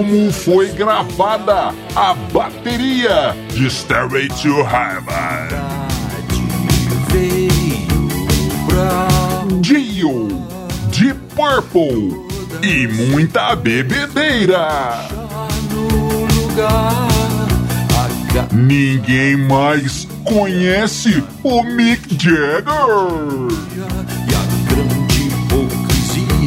Como foi gravada a bateria de Stairway to Heaven? Dio, de Purple e muita bebedeira. Ninguém mais conhece o Mick Jagger.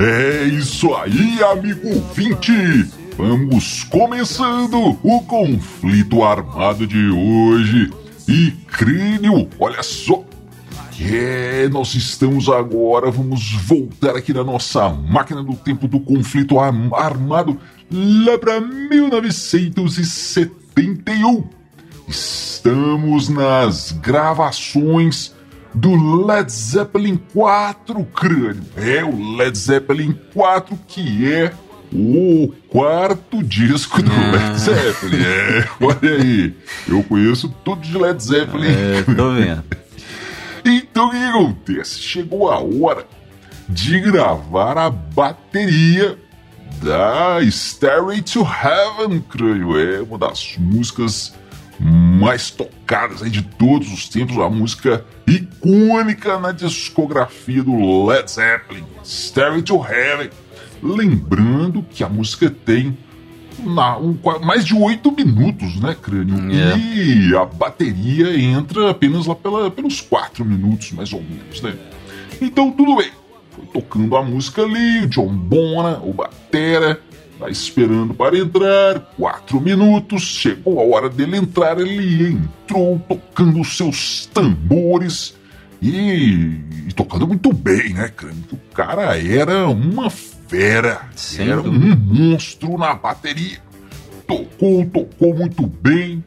É isso aí, amigo 20! Vamos começando o conflito armado de hoje. E crânio, olha só! É, nós estamos agora, vamos voltar aqui na nossa máquina do tempo do conflito armado lá para 1971. Estamos nas gravações do Led Zeppelin 4, crânio. É o Led Zeppelin 4 que é o quarto disco do ah. Led Zeppelin. É, olha aí. Eu conheço tudo de Led Zeppelin. É, tô vendo. então o que acontece? Chegou a hora de gravar a bateria da Stairway to Heaven, crânio. É uma das músicas mais tocadas aí de todos os tempos, a música icônica na discografia do Led Zeppelin, Stairway to Heaven. Lembrando que a música tem na, um, mais de oito minutos, né, Crânio? Yeah. É. E a bateria entra apenas lá pela, pelos quatro minutos, mais ou menos, né? Então, tudo bem. Foi tocando a música ali, John Bona, o Batera, Tá esperando para entrar. Quatro minutos. Chegou a hora dele entrar. Ele entrou tocando seus tambores e, e tocando muito bem, né, O cara era uma fera. Sem era dúvida. um monstro na bateria. Tocou, tocou muito bem.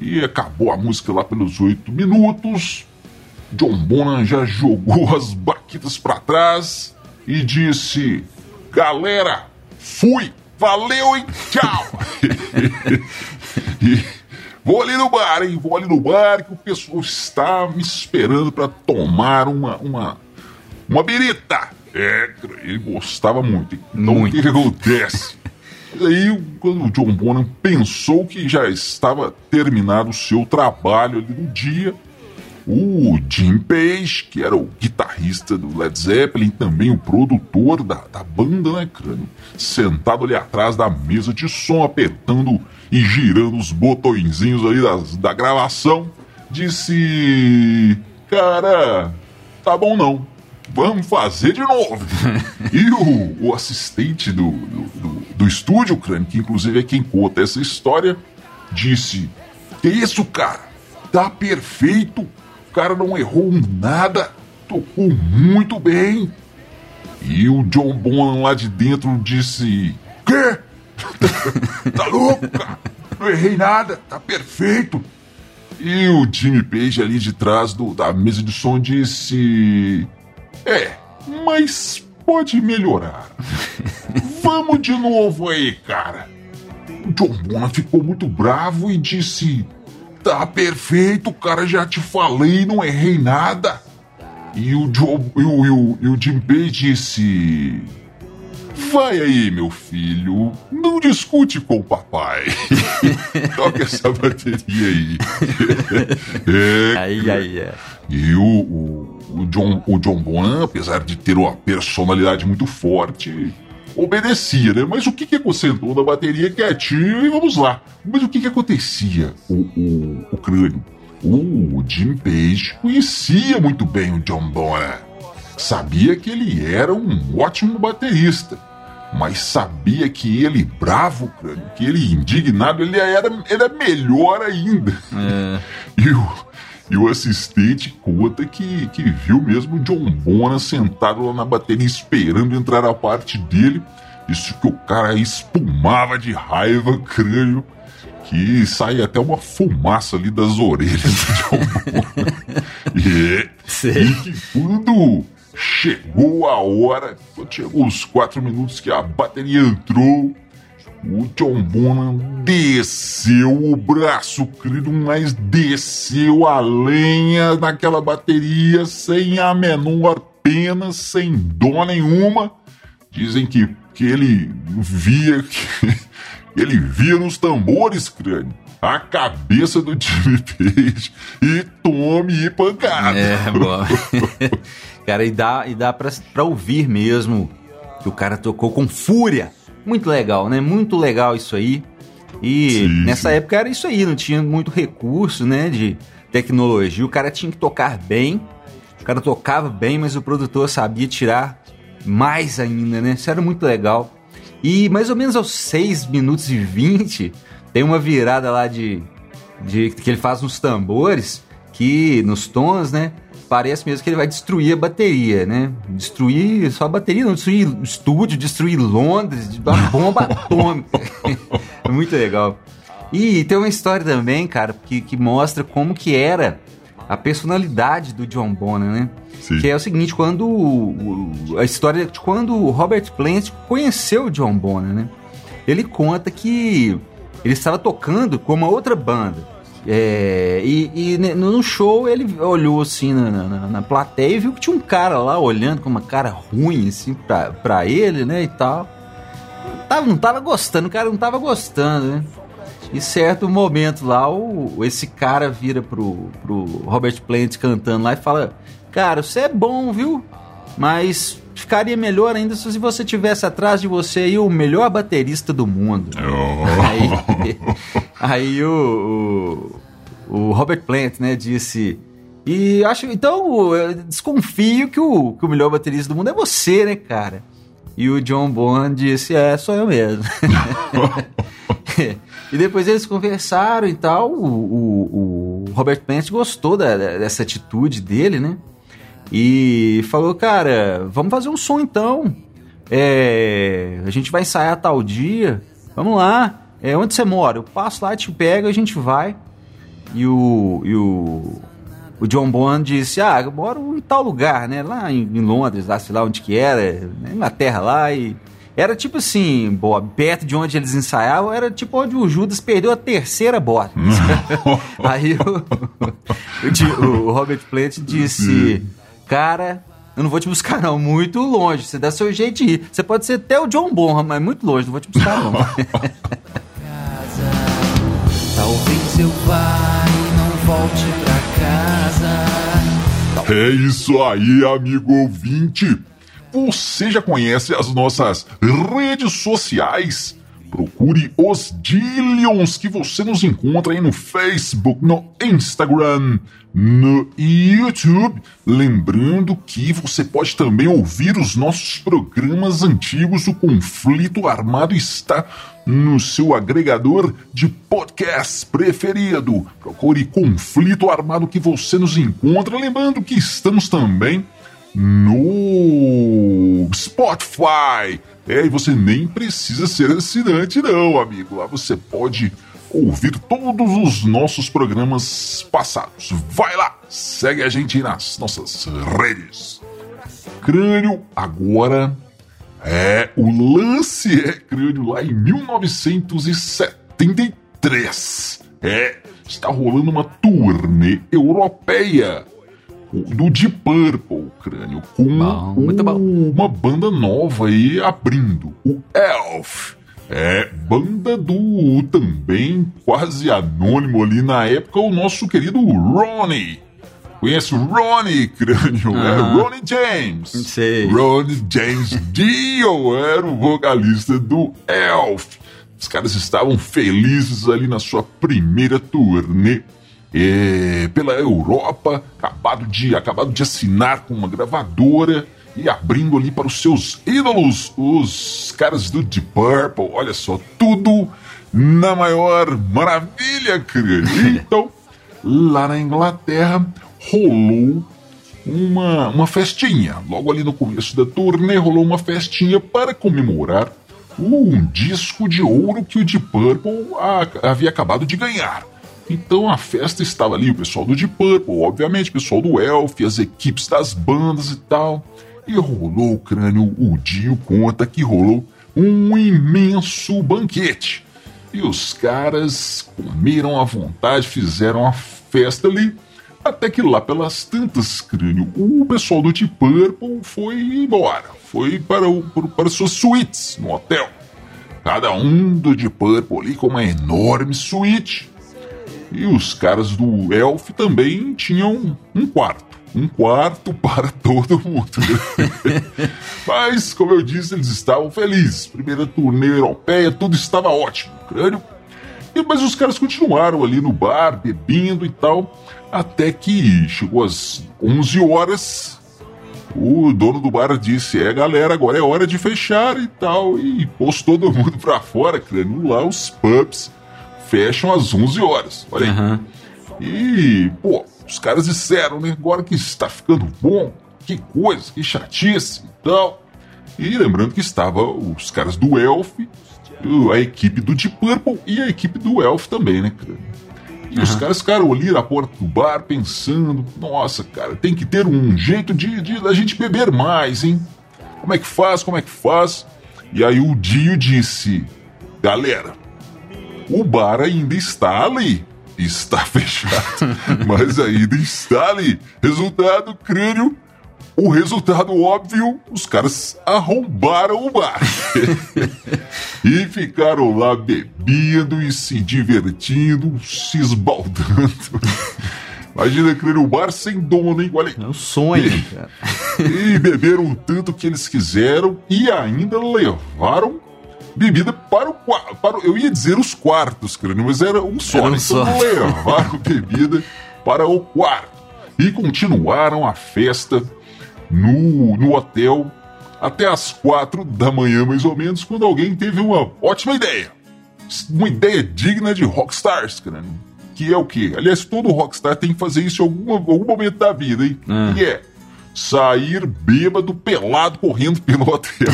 E acabou a música lá pelos oito minutos. John Bonham já jogou as baquitas para trás e disse: Galera, fui! Valeu, hein? Tchau! e vou ali no bar, hein? Vou ali no bar que o pessoal está me esperando para tomar uma, uma, uma birita. É, ele gostava muito. Então muito. o que, acontece? aí, quando o John Bonham pensou que já estava terminado o seu trabalho ali no dia, o Jim Page, que era o guitarrista do Led Zeppelin, também o produtor da, da banda, né, crânio? Sentado ali atrás da mesa de som, apertando e girando os botõezinhos ali das, da gravação, disse: Cara, tá bom não, vamos fazer de novo. e o, o assistente do, do, do, do estúdio, crânio, que inclusive é quem conta essa história, disse: Que isso, cara? Tá perfeito cara não errou nada, tocou muito bem. E o John Bonham lá de dentro disse: Quê? tá louco, cara? Não errei nada, tá perfeito. E o Jimmy Page ali de trás do, da mesa de som disse: É, mas pode melhorar. Vamos de novo aí, cara. O John Bonham ficou muito bravo e disse: Tá perfeito, cara, já te falei, não errei nada. E o, Joe, e o, e o, e o Jim Page disse: Vai aí, meu filho, não discute com o papai. Toca essa bateria aí. é, aí, aí, é. E o, o, o, John, o John Bonham, apesar de ter uma personalidade muito forte, obedecia, né? Mas o que que sentou na bateria quietinho e vamos lá. Mas o que que acontecia, o, o, o crânio? o Jim Page conhecia muito bem o John Bonham. Sabia que ele era um ótimo baterista, mas sabia que ele, bravo, que ele indignado, ele era, era melhor ainda. É. E, o, e o assistente conta que, que viu mesmo o John Bonham sentado lá na bateria esperando entrar a parte dele. Isso que o cara espumava de raiva, crânio que sai até uma fumaça ali das orelhas do John e, e que quando chegou a hora, quando chegou os quatro minutos que a bateria entrou, o John Bonham desceu o braço, querido, mas desceu a lenha naquela bateria sem a menor pena, sem dó nenhuma. Dizem que, que ele via que ele via nos tambores, crânio, a cabeça do Jimmy Page e tome e pancada. É, bom. cara, e dá, e dá pra, pra ouvir mesmo que o cara tocou com fúria. Muito legal, né? Muito legal isso aí. E sim, nessa sim. época era isso aí, não tinha muito recurso, né? De tecnologia. O cara tinha que tocar bem. O cara tocava bem, mas o produtor sabia tirar mais ainda, né? Isso era muito legal. E mais ou menos aos 6 minutos e 20, tem uma virada lá de, de que ele faz nos tambores, que nos tons, né? Parece mesmo que ele vai destruir a bateria, né? Destruir só a bateria, não, destruir estúdio, destruir Londres, uma bomba atômica. é muito legal. E tem uma história também, cara, que, que mostra como que era a personalidade do John Bonham, né? Sim. Que é o seguinte, quando a história de quando o Robert Plant conheceu o John Bonham, né? Ele conta que ele estava tocando com uma outra banda. É, e, e, no show ele olhou assim na, na, na, plateia e viu que tinha um cara lá olhando com uma cara ruim assim pra, pra ele, né, e tal. Tava, não tava gostando, o cara não tava gostando, né? E certo momento lá, o, esse cara vira pro, pro Robert Plant cantando lá e fala: Cara, você é bom, viu? Mas ficaria melhor ainda se você tivesse atrás de você aí o melhor baterista do mundo. Oh. Aí, aí o, o, o, Robert Plant, né, disse. E acho. Então, eu desconfio que o, que o melhor baterista do mundo é você, né, cara? E o John Bonham disse: É, sou eu mesmo. e depois eles conversaram e tal. O, o, o Robert Plant gostou da, dessa atitude dele, né? E falou: Cara, vamos fazer um som então. É, a gente vai ensaiar tal dia. Vamos lá. É, onde você mora? Eu passo lá, te pego, a gente vai. E o, e o, o John Bonham disse: Ah, eu moro em tal lugar, né? Lá em, em Londres, lá, sei lá onde que era, na Inglaterra lá. E era tipo assim, Bob, perto de onde eles ensaiavam, era tipo onde o Judas perdeu a terceira bota. Aí o, o, o, Robert Plant disse: Cara, eu não vou te buscar não, muito longe. Você dá seu jeito de ir. Você pode ser até o John Bonham, mas muito longe, não vou te buscar não. Talvez eu vá e não volte pra casa. É isso aí, amigo ouvinte. Você já conhece as nossas redes sociais? Procure os Dillions que você nos encontra aí no Facebook, no Instagram, no YouTube. Lembrando que você pode também ouvir os nossos programas antigos. O Conflito Armado está no seu agregador de podcast preferido. Procure Conflito Armado que você nos encontra. Lembrando que estamos também no Spotify. É, e você nem precisa ser assinante, não, amigo. Lá você pode ouvir todos os nossos programas passados. Vai lá, segue a gente nas nossas redes. Crânio, agora é o lance é Crânio lá em 1973. É, está rolando uma turnê europeia do Deep Purple, crânio, com bom, uma banda nova aí abrindo, o Elf. É, banda do também quase anônimo ali na época, o nosso querido Ronnie. Conhece o Ronnie, crânio? É Ronnie James. Sei. Ronnie James Dio era o vocalista do Elf. Os caras estavam felizes ali na sua primeira turnê é, pela Europa, acabado de, acabado de assinar com uma gravadora e abrindo ali para os seus ídolos, os caras do Deep Purple. Olha só, tudo na maior maravilha, cara. Então, lá na Inglaterra, rolou uma, uma festinha. Logo ali no começo da turnê, rolou uma festinha para comemorar um disco de ouro que o Deep Purple havia acabado de ganhar. Então a festa estava ali, o pessoal do Deep Purple, obviamente, o pessoal do Elf, as equipes das bandas e tal. E rolou o crânio, o Dio conta que rolou um imenso banquete. E os caras comeram à vontade, fizeram a festa ali, até que lá pelas tantas, crânio, o pessoal do Deep Purple foi embora, foi para, o, para suas suítes no hotel. Cada um do Deep Purple ali com uma enorme suíte. E os caras do Elf também tinham um quarto um quarto para todo mundo. Mas, como eu disse, eles estavam felizes. Primeira turnê europeia, tudo estava ótimo. Crânio. E, mas os caras continuaram ali no bar, bebendo e tal, até que chegou às 11 horas. O dono do bar disse: É, galera, agora é hora de fechar e tal. E pôs todo mundo pra fora, crânio. Lá os pubs fecham às 11 horas. Olha aí. Uhum. E, pô, os caras disseram, né? Agora que está ficando bom, que coisa, que chatice e tal. E lembrando que estava os caras do Elf, a equipe do Deep Purple e a equipe do Elf também, né, cara? E uhum. os caras ficaram ali na porta do bar pensando: nossa, cara, tem que ter um jeito de, de da gente beber mais, hein? Como é que faz? Como é que faz? E aí o Dio disse: galera, o bar ainda está ali está fechado, mas ainda está ali. Resultado, crânio. O resultado óbvio, os caras arrombaram o bar. e ficaram lá bebendo e se divertindo, se esbaldando. Imagina, crânio, o bar sem dono, hein? Olha É um sonho, cara. E beberam o tanto que eles quiseram e ainda levaram bebida para o para Eu ia dizer os quartos, crânio, mas era um só. Era um então só. levaram bebida para o quarto. E continuaram a festa no, no hotel até as quatro da manhã, mais ou menos, quando alguém teve uma ótima ideia. Uma ideia digna de rockstars, crânio. Que é o quê? Aliás, todo rockstar tem que fazer isso em algum, algum momento da vida, hein? Hum. E é sair bêbado, pelado, correndo pelo hotel.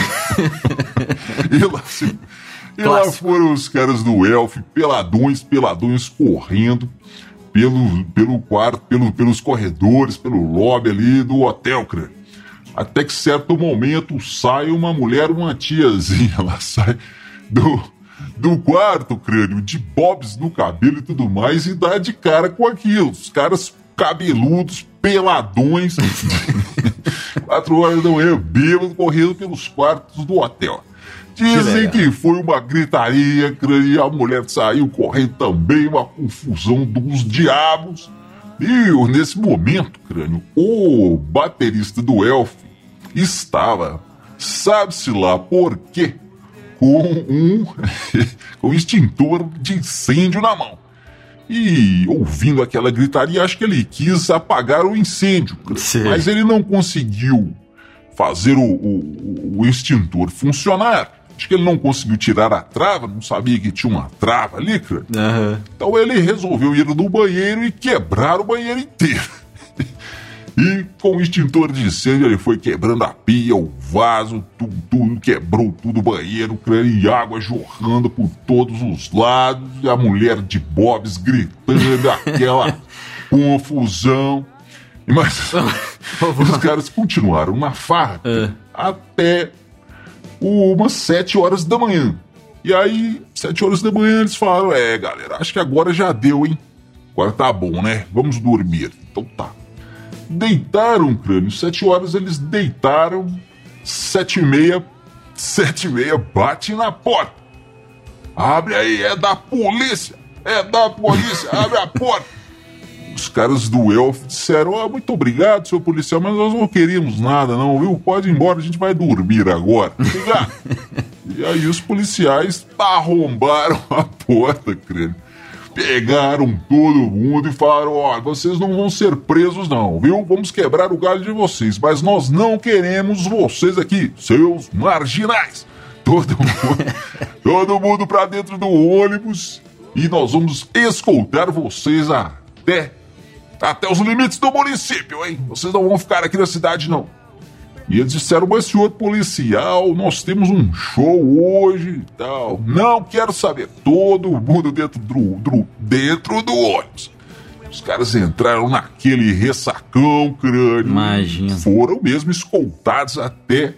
e lá, assim, e lá foram os caras do Elf, peladões, peladões, correndo pelo, pelo quarto, pelo, pelos corredores, pelo lobby ali do hotel, cara. Até que certo momento sai uma mulher, uma tiazinha, ela sai do, do quarto, crânio, de bobs no cabelo e tudo mais, e dá de cara com aquilo. Os caras cabeludos, peladões, quatro horas da manhã, bêbado, correndo pelos quartos do hotel. Dizem que, foi uma gritaria, e a mulher saiu correndo também, uma confusão dos diabos. E nesse momento, crânio, o baterista do Elf estava, sabe-se lá por quê, com um, com um extintor de incêndio na mão. E ouvindo aquela gritaria, acho que ele quis apagar o incêndio. Sim. Mas ele não conseguiu fazer o, o, o, extintor funcionar. Acho que ele não conseguiu tirar a trava, não sabia que tinha uma trava ali, cara. Uhum. Então ele resolveu ir no banheiro e quebrar o banheiro inteiro. E com o extintor de incêndio ele foi quebrando a pia, o vaso, tudo, tudo quebrou tudo, o banheiro, e água jorrando por todos os lados, e a mulher de Bobs gritando, aquela confusão. Mas os caras continuaram na farra é. até umas sete horas da manhã. E aí, sete horas da manhã, eles falaram: É, galera, acho que agora já deu, hein? Agora tá bom, né? Vamos dormir. Então tá deitaram, crânio. Sete horas eles deitaram, sete e meia, sete e meia bate na porta. Abre aí, é da polícia, é da polícia, abre a porta. Os caras do Elf disseram: oh, muito obrigado, seu policial, mas nós não queríamos nada, não, viu? Pode ir embora, a gente vai dormir agora. e aí os policiais arrombaram a porta, crânio. Pegaram todo mundo e falaram: olha, vocês não vão ser presos, não, viu? Vamos quebrar o galho de vocês, mas nós não queremos vocês aqui, seus marginais. Todo mundo, todo mundo pra dentro do ônibus e nós vamos escoltar vocês até, até os limites do município, hein? Vocês não vão ficar aqui na cidade, não. E eles disseram, mas senhor policial, nós temos um show hoje e tal. Não quero saber. Todo mundo dentro do, do, dentro do ônibus. Os caras entraram naquele ressacão crânio. Imagina. Foram mesmo escoltados até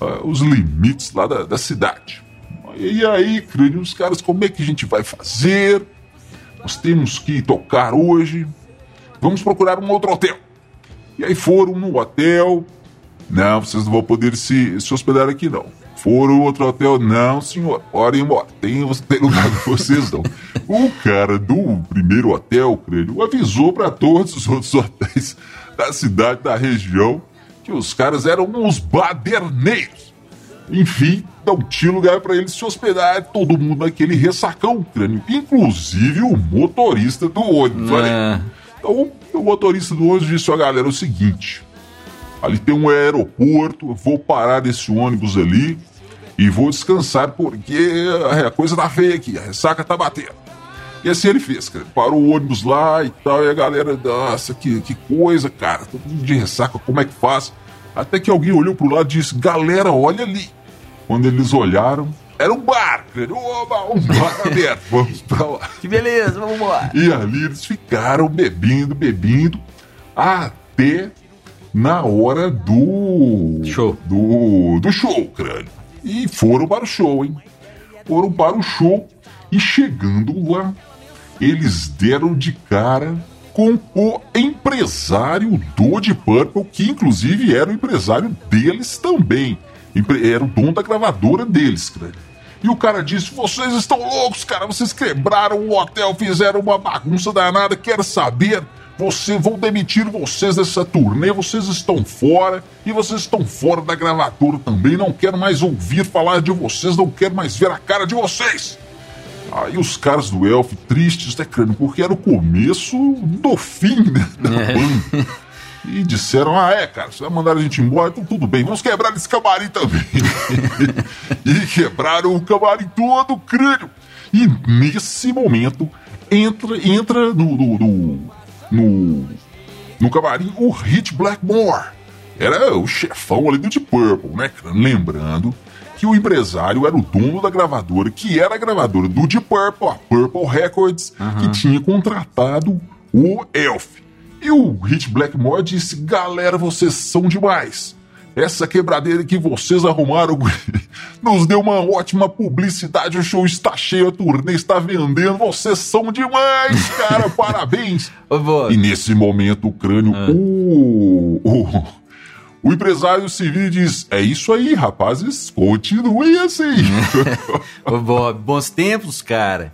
uh, os limites lá da, da cidade. E aí, crânio, os caras, como é que a gente vai fazer? Nós temos que tocar hoje. Vamos procurar um outro hotel. E aí foram no hotel, não, vocês não vão poder se, se hospedar aqui, não. Foram outro hotel? Não, senhor. Podem embora. Tem, tem lugar pra vocês, não. O cara do primeiro hotel, creio, avisou para todos os outros hotéis da cidade, da região, que os caras eram uns baderneiros. Enfim, não tinha lugar para eles se hospedar, todo mundo naquele ressacão crânio, inclusive o motorista do ônibus. É. Então, o motorista do ônibus disse: Ó, galera, é o seguinte Ali tem um aeroporto, vou parar desse ônibus ali e vou descansar porque a coisa tá feia aqui, a ressaca tá batendo. E assim ele fez, cara. Parou o ônibus lá e tal, e a galera, nossa, que, que coisa, cara, todo mundo de ressaca, como é que faz? Até que alguém olhou pro lado e disse, galera, olha ali. Quando eles olharam, era um bar, cara. Oba, um bar aberto, vamos pra lá. Que beleza, vamos embora. E ali eles ficaram bebendo, bebendo, até na hora do. Show. Do, do show, crânio. E foram para o show, hein? Foram para o show e chegando lá, eles deram de cara com o empresário do Deep Purple, que inclusive era o empresário deles também. Era o dono da gravadora deles, crânio. E o cara disse: Vocês estão loucos, cara. Vocês quebraram o hotel, fizeram uma bagunça danada. Quero saber você, vou demitir vocês dessa turnê, vocês estão fora e vocês estão fora da gravadora também. Não quero mais ouvir falar de vocês, não quero mais ver a cara de vocês. Aí os caras do Elf, tristes, né, crânio, porque era o começo do fim né, da é. banda. E disseram: Ah, é, cara, você vai mandar a gente embora, então tudo bem, vamos quebrar esse camarim também. e quebraram o camarim todo, crânio. E nesse momento entra, entra no, no, no no, no camarim o Hit Blackmore. Era o chefão ali do Deep Purple, né? Lembrando que o empresário era o dono da gravadora, que era a gravadora do Deep Purple, a Purple Records, uhum. que tinha contratado o Elf. E o Hit Blackmore disse: Galera, vocês são demais. Essa quebradeira que vocês arrumaram nos deu uma ótima publicidade. O show está cheio, a turnê está vendendo. Vocês são demais, cara. Parabéns. e nesse momento, o crânio. Ah. O, o, o empresário civil diz: É isso aí, rapazes. Continuem assim. Bob, bons tempos, cara.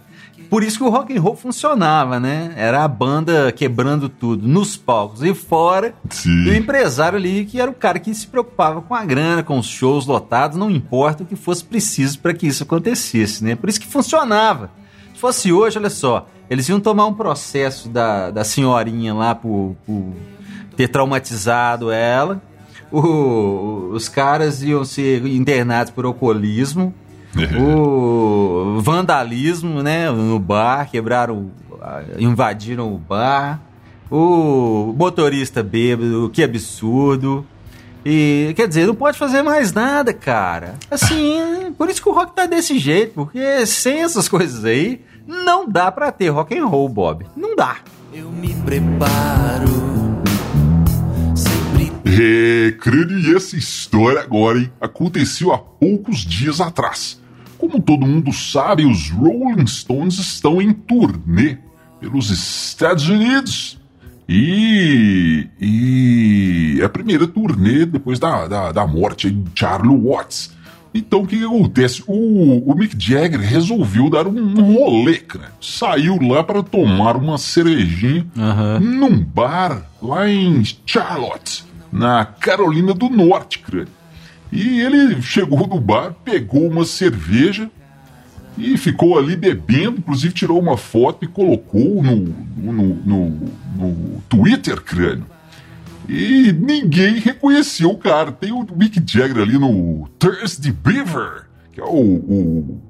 Por isso que o rock and roll funcionava, né? Era a banda quebrando tudo nos palcos e fora. Sim. E o empresário ali que era o cara que se preocupava com a grana, com os shows lotados, não importa o que fosse preciso para que isso acontecesse, né? Por isso que funcionava. Se fosse hoje, olha só, eles iam tomar um processo da, da senhorinha lá por, por ter traumatizado ela. O, os caras iam ser internados por alcoolismo o vandalismo, né, no bar, quebraram, invadiram o bar. O motorista bêbado, que absurdo. E quer dizer, não pode fazer mais nada, cara. Assim, por isso que o rock tá desse jeito, porque sem essas coisas aí, não dá para ter rock and roll, Bob. Não dá. Eu me preparo. É, crânio, e essa história agora, hein, aconteceu há poucos dias atrás. Como todo mundo sabe, os Rolling Stones estão em turnê pelos Estados Unidos. E, e é a primeira turnê depois da, da, da morte de Charlie Watts. Então o que, que acontece? O, o, Mick Jagger resolveu dar um rolê, cara. Saiu lá para tomar uma cervejinha uhum. num bar lá em Charlotte, na Carolina do Norte, cara. E ele chegou no bar, pegou uma cerveja, e ficou ali bebendo, inclusive tirou uma foto e colocou no, no, no, no Twitter, crânio. E ninguém reconheceu o cara. Tem o Mick Jagger ali no Thirsty Beaver, que é o, o,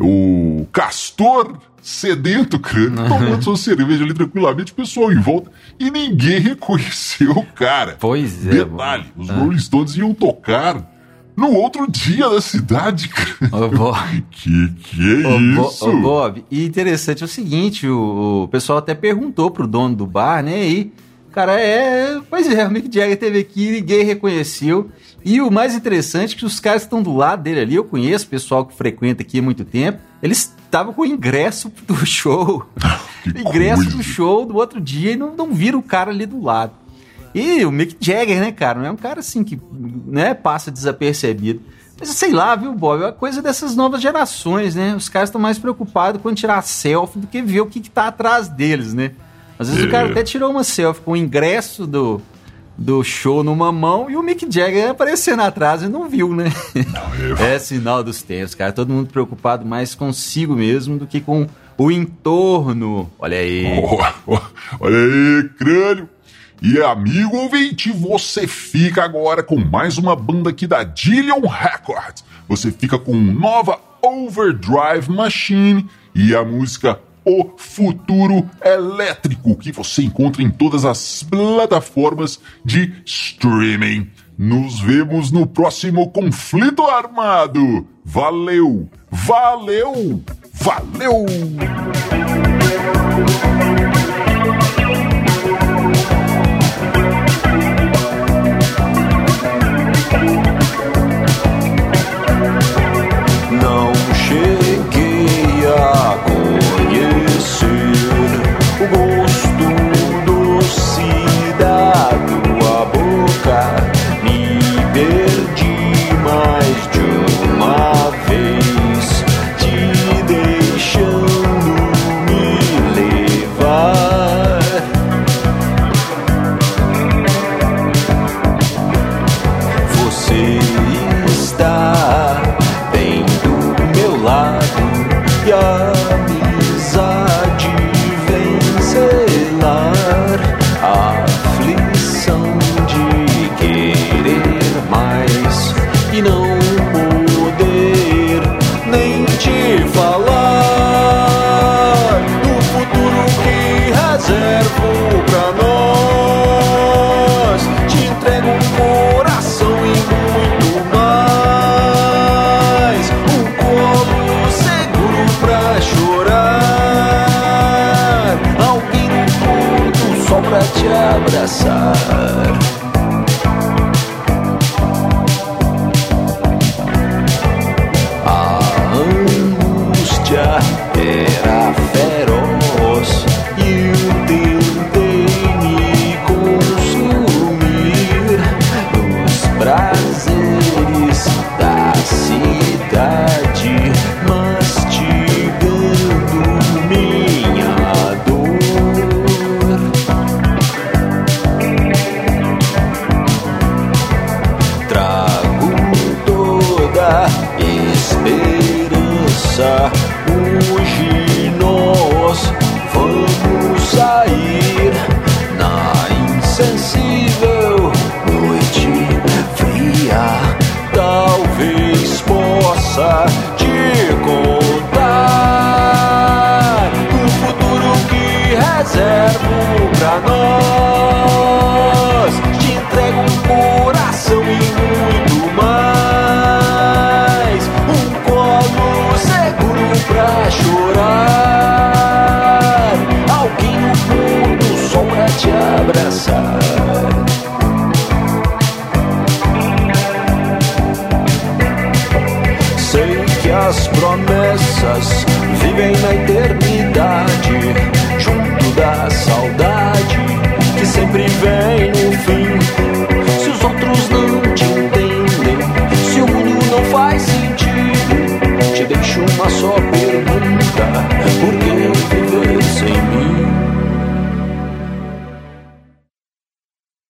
o castor sedento, crânio, tomando sua cerveja ali tranquilamente, o pessoal em volta, e ninguém reconheceu o cara. Pois é. Detalhe, os ah. Rolling Stones iam tocar no outro dia da cidade. Ô, Bob. Que que é ô, isso? Ô, Bob, e interessante é o seguinte, o, o, pessoal até perguntou pro dono do bar, né, e, cara, é... Pois é, o Mick Jagger teve aqui, ninguém reconheceu, e o mais interessante é que os caras que estão do lado dele ali, eu conheço pessoal que frequenta aqui há muito tempo, eles estavam com o ingresso do show, ingresso coisa. do show do outro dia e não, não viram o cara ali do lado. E o Mick Jagger, né, cara? Não é um cara assim que né, passa desapercebido. Mas sei lá, viu, Bob? É uma coisa dessas novas gerações, né? Os caras estão mais preocupados com tirar selfie do que ver o que, que tá atrás deles, né? Às vezes é. o cara até tirou uma selfie com o ingresso do, do show numa mão e o Mick Jagger aparecendo atrás e não viu, né? Não, é sinal dos tempos, cara. Todo mundo preocupado mais consigo mesmo do que com o entorno. Olha aí. Oh, oh, olha aí, crânio. E amigo ouvinte, você fica agora com mais uma banda aqui da Dillion Records. Você fica com nova Overdrive Machine e a música O Futuro Elétrico, que você encontra em todas as plataformas de streaming. Nos vemos no próximo conflito armado. Valeu, valeu, valeu!